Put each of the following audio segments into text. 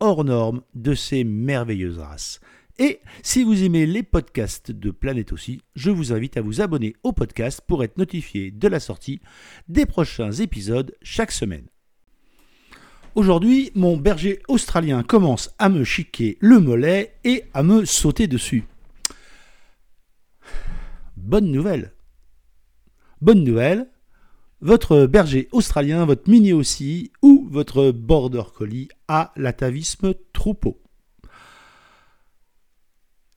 hors norme de ces merveilleuses races. Et si vous aimez les podcasts de Planète aussi, je vous invite à vous abonner au podcast pour être notifié de la sortie des prochains épisodes chaque semaine. Aujourd'hui, mon berger australien commence à me chiquer le mollet et à me sauter dessus. Bonne nouvelle. Bonne nouvelle, votre berger australien, votre mini aussi, ou votre border collie a l'atavisme troupeau.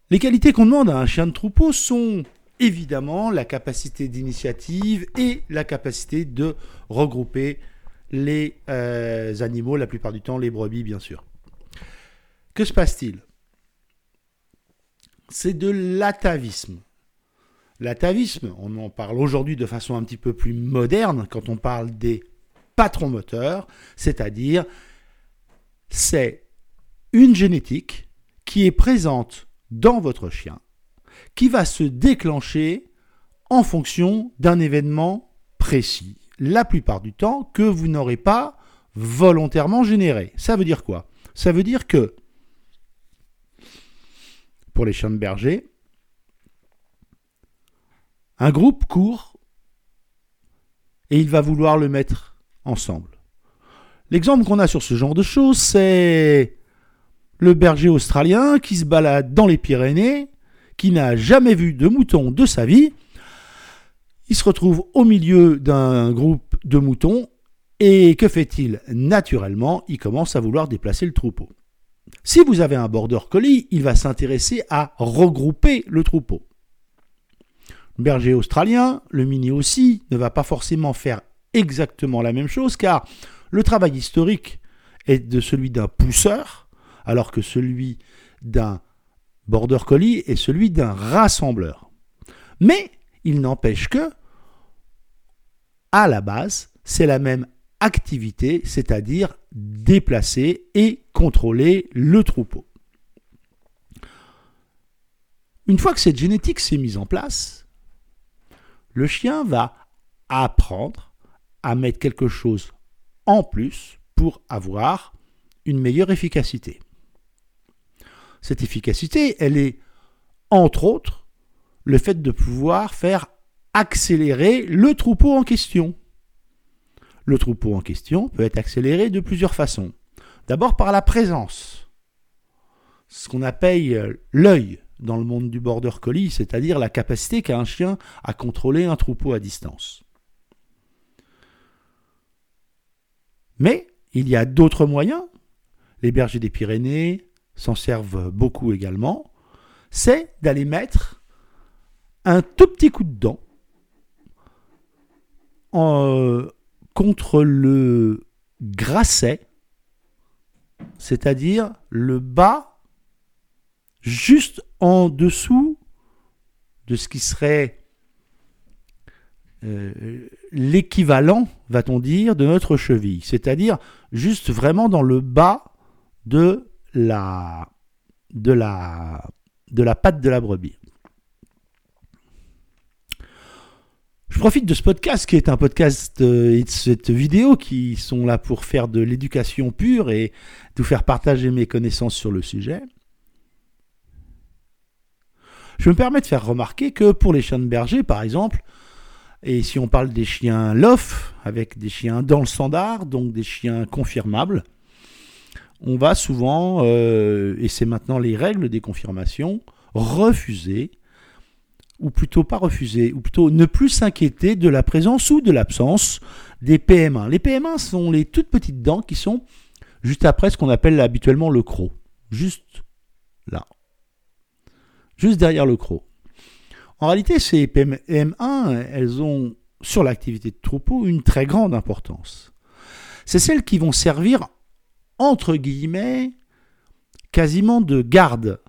Les qualités qu'on demande à un chien de troupeau sont évidemment la capacité d'initiative et la capacité de regrouper les euh, animaux, la plupart du temps les brebis bien sûr. Que se passe-t-il? C'est de l'atavisme. L'atavisme, on en parle aujourd'hui de façon un petit peu plus moderne quand on parle des patrons moteurs, c'est-à-dire c'est une génétique qui est présente dans votre chien, qui va se déclencher en fonction d'un événement précis, la plupart du temps que vous n'aurez pas volontairement généré. Ça veut dire quoi? Ça veut dire que pour les chiens de berger, un groupe court et il va vouloir le mettre ensemble. L'exemple qu'on a sur ce genre de choses, c'est le berger australien qui se balade dans les Pyrénées, qui n'a jamais vu de mouton de sa vie. Il se retrouve au milieu d'un groupe de moutons et que fait-il Naturellement, il commence à vouloir déplacer le troupeau. Si vous avez un border collie, il va s'intéresser à regrouper le troupeau. Le berger australien, le mini aussi, ne va pas forcément faire exactement la même chose car le travail historique est de celui d'un pousseur alors que celui d'un border collie est celui d'un rassembleur. Mais il n'empêche que, à la base, c'est la même activité, c'est-à-dire déplacer et contrôler le troupeau. Une fois que cette génétique s'est mise en place, le chien va apprendre à mettre quelque chose en plus pour avoir une meilleure efficacité. Cette efficacité, elle est, entre autres, le fait de pouvoir faire accélérer le troupeau en question. Le troupeau en question peut être accéléré de plusieurs façons. D'abord par la présence, ce qu'on appelle l'œil dans le monde du border collie, c'est-à-dire la capacité qu'a un chien à contrôler un troupeau à distance. Mais il y a d'autres moyens. Les bergers des Pyrénées, s'en servent beaucoup également, c'est d'aller mettre un tout petit coup de dent en, contre le grasset, c'est-à-dire le bas juste en dessous de ce qui serait euh, l'équivalent, va-t-on dire, de notre cheville, c'est-à-dire juste vraiment dans le bas de la, de la, de la patte de la brebis. Je profite de ce podcast qui est un podcast euh, et de cette vidéo qui sont là pour faire de l'éducation pure et vous faire partager mes connaissances sur le sujet. Je me permets de faire remarquer que pour les chiens de berger, par exemple, et si on parle des chiens LOF, avec des chiens dans le standard, donc des chiens confirmables, on va souvent, euh, et c'est maintenant les règles des confirmations, refuser, ou plutôt pas refuser, ou plutôt ne plus s'inquiéter de la présence ou de l'absence des PM1. Les PM1 sont les toutes petites dents qui sont juste après ce qu'on appelle habituellement le croc. Juste là. Juste derrière le croc. En réalité, ces PM1, elles ont sur l'activité de troupeau une très grande importance. C'est celles qui vont servir entre guillemets, quasiment de garde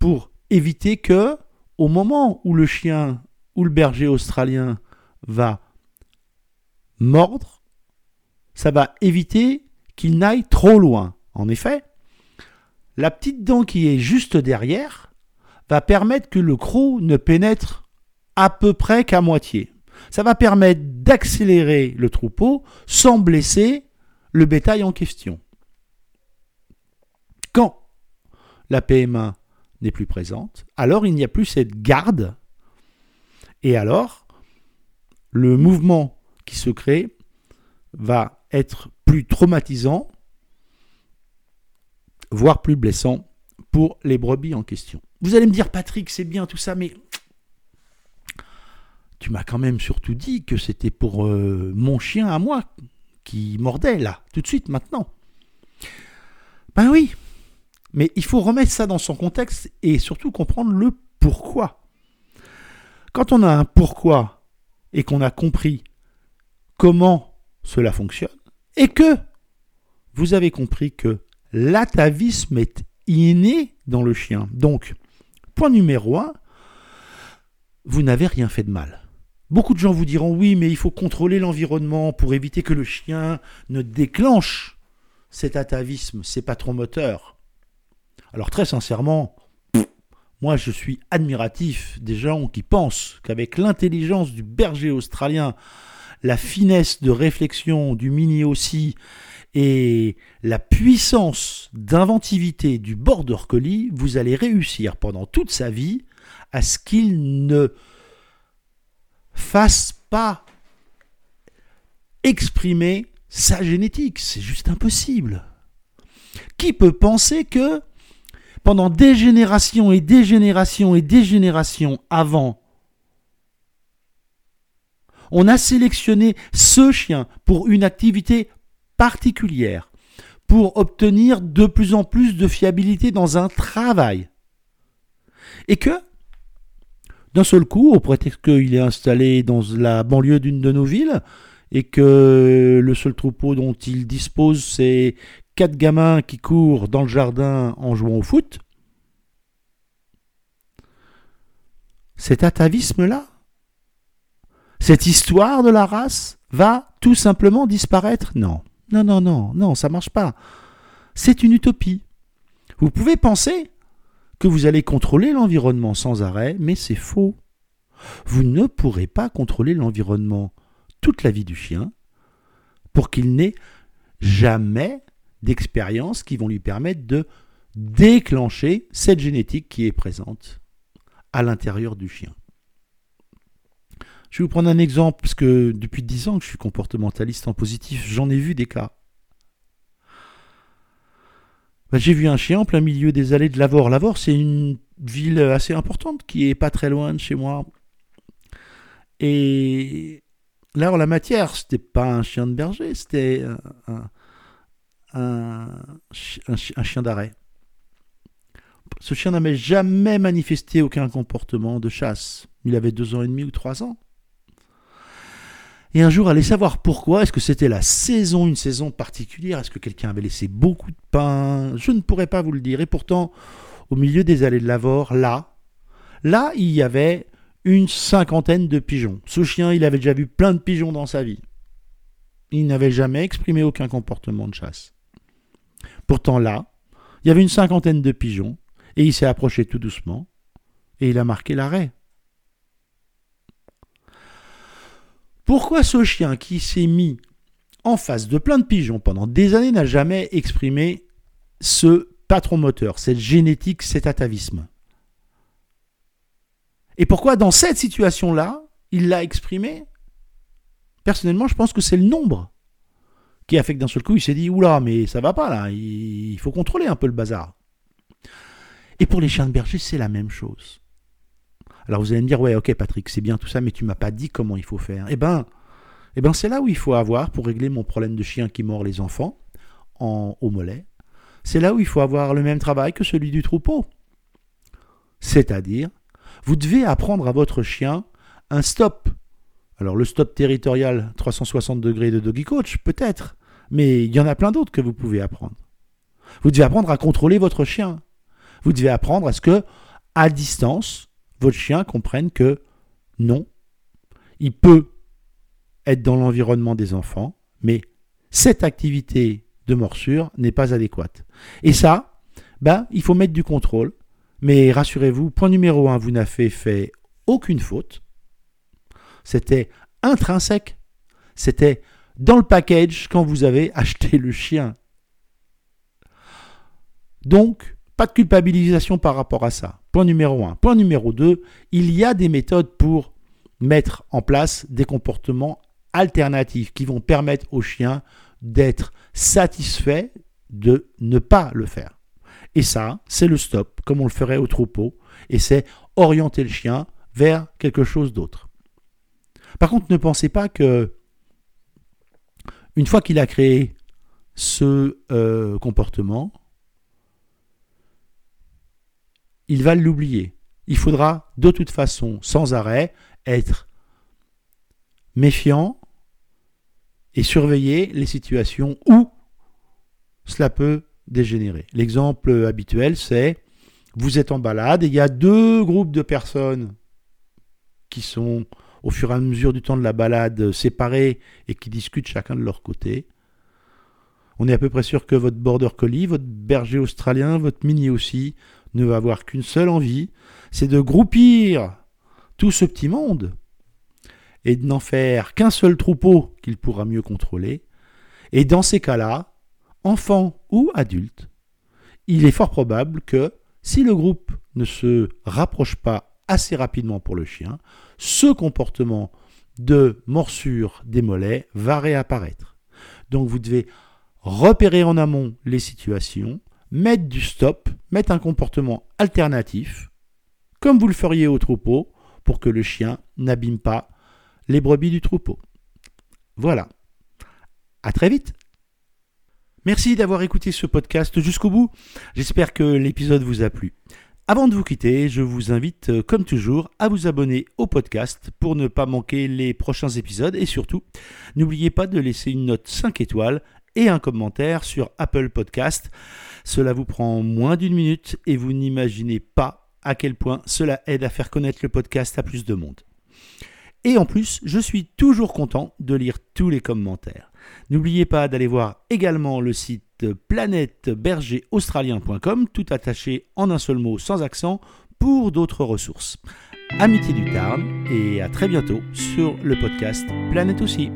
pour éviter que, au moment où le chien ou le berger australien va mordre, ça va éviter qu'il n'aille trop loin. En effet, la petite dent qui est juste derrière va permettre que le croc ne pénètre à peu près qu'à moitié. Ça va permettre d'accélérer le troupeau sans blesser le bétail en question. Quand la PMA n'est plus présente, alors il n'y a plus cette garde et alors le mouvement qui se crée va être plus traumatisant, voire plus blessant pour les brebis en question. Vous allez me dire, Patrick, c'est bien tout ça, mais tu m'as quand même surtout dit que c'était pour euh, mon chien à moi qui mordait là, tout de suite, maintenant. Ben oui, mais il faut remettre ça dans son contexte et surtout comprendre le pourquoi. Quand on a un pourquoi et qu'on a compris comment cela fonctionne, et que vous avez compris que l'atavisme est inné dans le chien. Donc, point numéro un, vous n'avez rien fait de mal. Beaucoup de gens vous diront oui, mais il faut contrôler l'environnement pour éviter que le chien ne déclenche cet atavisme, c'est pas trop moteur. Alors très sincèrement, moi je suis admiratif des gens qui pensent qu'avec l'intelligence du berger australien, la finesse de réflexion du mini aussi et la puissance d'inventivité du border collie, vous allez réussir pendant toute sa vie à ce qu'il ne fasse pas exprimer sa génétique. C'est juste impossible. Qui peut penser que pendant des générations et des générations et des générations avant, on a sélectionné ce chien pour une activité particulière, pour obtenir de plus en plus de fiabilité dans un travail. Et que, d'un seul coup, au prétexte qu'il est installé dans la banlieue d'une de nos villes, et que le seul troupeau dont il dispose, c'est quatre gamins qui courent dans le jardin en jouant au foot, cet atavisme-là, cette histoire de la race va tout simplement disparaître? Non, non, non, non, non, ça marche pas. C'est une utopie. Vous pouvez penser que vous allez contrôler l'environnement sans arrêt, mais c'est faux. Vous ne pourrez pas contrôler l'environnement toute la vie du chien pour qu'il n'ait jamais d'expériences qui vont lui permettre de déclencher cette génétique qui est présente à l'intérieur du chien. Je vais vous prendre un exemple, parce que depuis 10 ans que je suis comportementaliste en positif, j'en ai vu des cas. Bah, j'ai vu un chien en plein milieu des allées de Lavore. Lavore, c'est une ville assez importante qui est pas très loin de chez moi. Et là, en la matière, c'était pas un chien de berger, c'était un, chien d'arrêt. Ce chien n'avait jamais manifesté aucun comportement de chasse. Il avait deux ans et demi ou trois ans. Et un jour, allez savoir pourquoi. Est-ce que c'était la saison, une saison particulière Est-ce que quelqu'un avait laissé beaucoup de pain Je ne pourrais pas vous le dire. Et pourtant, au milieu des allées de Lavore, là, là, il y avait une cinquantaine de pigeons. Ce chien, il avait déjà vu plein de pigeons dans sa vie. Il n'avait jamais exprimé aucun comportement de chasse. Pourtant là, il y avait une cinquantaine de pigeons, et il s'est approché tout doucement, et il a marqué l'arrêt. Pourquoi ce chien qui s'est mis en face de plein de pigeons pendant des années n'a jamais exprimé ce patron moteur, cette génétique, cet atavisme? Et pourquoi dans cette situation-là, il l'a exprimé? Personnellement, je pense que c'est le nombre qui a fait que d'un seul coup, il s'est dit Oula, mais ça va pas là, il faut contrôler un peu le bazar. Et pour les chiens de berger, c'est la même chose. Alors vous allez me dire, ouais, ok Patrick, c'est bien tout ça, mais tu m'as pas dit comment il faut faire. Eh ben, eh ben c'est là où il faut avoir, pour régler mon problème de chien qui mord les enfants, en, au mollet, c'est là où il faut avoir le même travail que celui du troupeau. C'est-à-dire, vous devez apprendre à votre chien un stop. Alors le stop territorial 360 degrés de Doggy Coach, peut-être, mais il y en a plein d'autres que vous pouvez apprendre. Vous devez apprendre à contrôler votre chien. Vous devez apprendre à ce que, à distance, votre chien comprenne que non, il peut être dans l'environnement des enfants, mais cette activité de morsure n'est pas adéquate. Et ça, ben, il faut mettre du contrôle. Mais rassurez-vous, point numéro un, vous n'avez fait aucune faute. C'était intrinsèque. C'était dans le package quand vous avez acheté le chien. Donc, pas de culpabilisation par rapport à ça. Point numéro un. Point numéro deux, il y a des méthodes pour mettre en place des comportements alternatifs qui vont permettre au chien d'être satisfait de ne pas le faire. Et ça, c'est le stop, comme on le ferait au troupeau, et c'est orienter le chien vers quelque chose d'autre. Par contre, ne pensez pas que une fois qu'il a créé ce euh, comportement, il va l'oublier. Il faudra de toute façon, sans arrêt, être méfiant et surveiller les situations où cela peut dégénérer. L'exemple habituel, c'est vous êtes en balade et il y a deux groupes de personnes qui sont au fur et à mesure du temps de la balade séparés et qui discutent chacun de leur côté. On est à peu près sûr que votre border collie, votre berger australien, votre mini aussi, ne va avoir qu'une seule envie, c'est de groupir tout ce petit monde et de n'en faire qu'un seul troupeau qu'il pourra mieux contrôler. Et dans ces cas-là, enfant ou adulte, il est fort probable que si le groupe ne se rapproche pas assez rapidement pour le chien, ce comportement de morsure des mollets va réapparaître. Donc vous devez repérer en amont les situations, mettre du stop, mettre un comportement alternatif, comme vous le feriez au troupeau, pour que le chien n'abîme pas les brebis du troupeau. Voilà. À très vite. Merci d'avoir écouté ce podcast jusqu'au bout. J'espère que l'épisode vous a plu. Avant de vous quitter, je vous invite, euh, comme toujours, à vous abonner au podcast pour ne pas manquer les prochains épisodes et surtout, n'oubliez pas de laisser une note 5 étoiles et un commentaire sur Apple Podcast. Cela vous prend moins d'une minute et vous n'imaginez pas à quel point cela aide à faire connaître le podcast à plus de monde. Et en plus, je suis toujours content de lire tous les commentaires. N'oubliez pas d'aller voir également le site planètebergeraustralien.com, tout attaché en un seul mot sans accent, pour d'autres ressources. Amitié du Tarn et à très bientôt sur le podcast Planète aussi.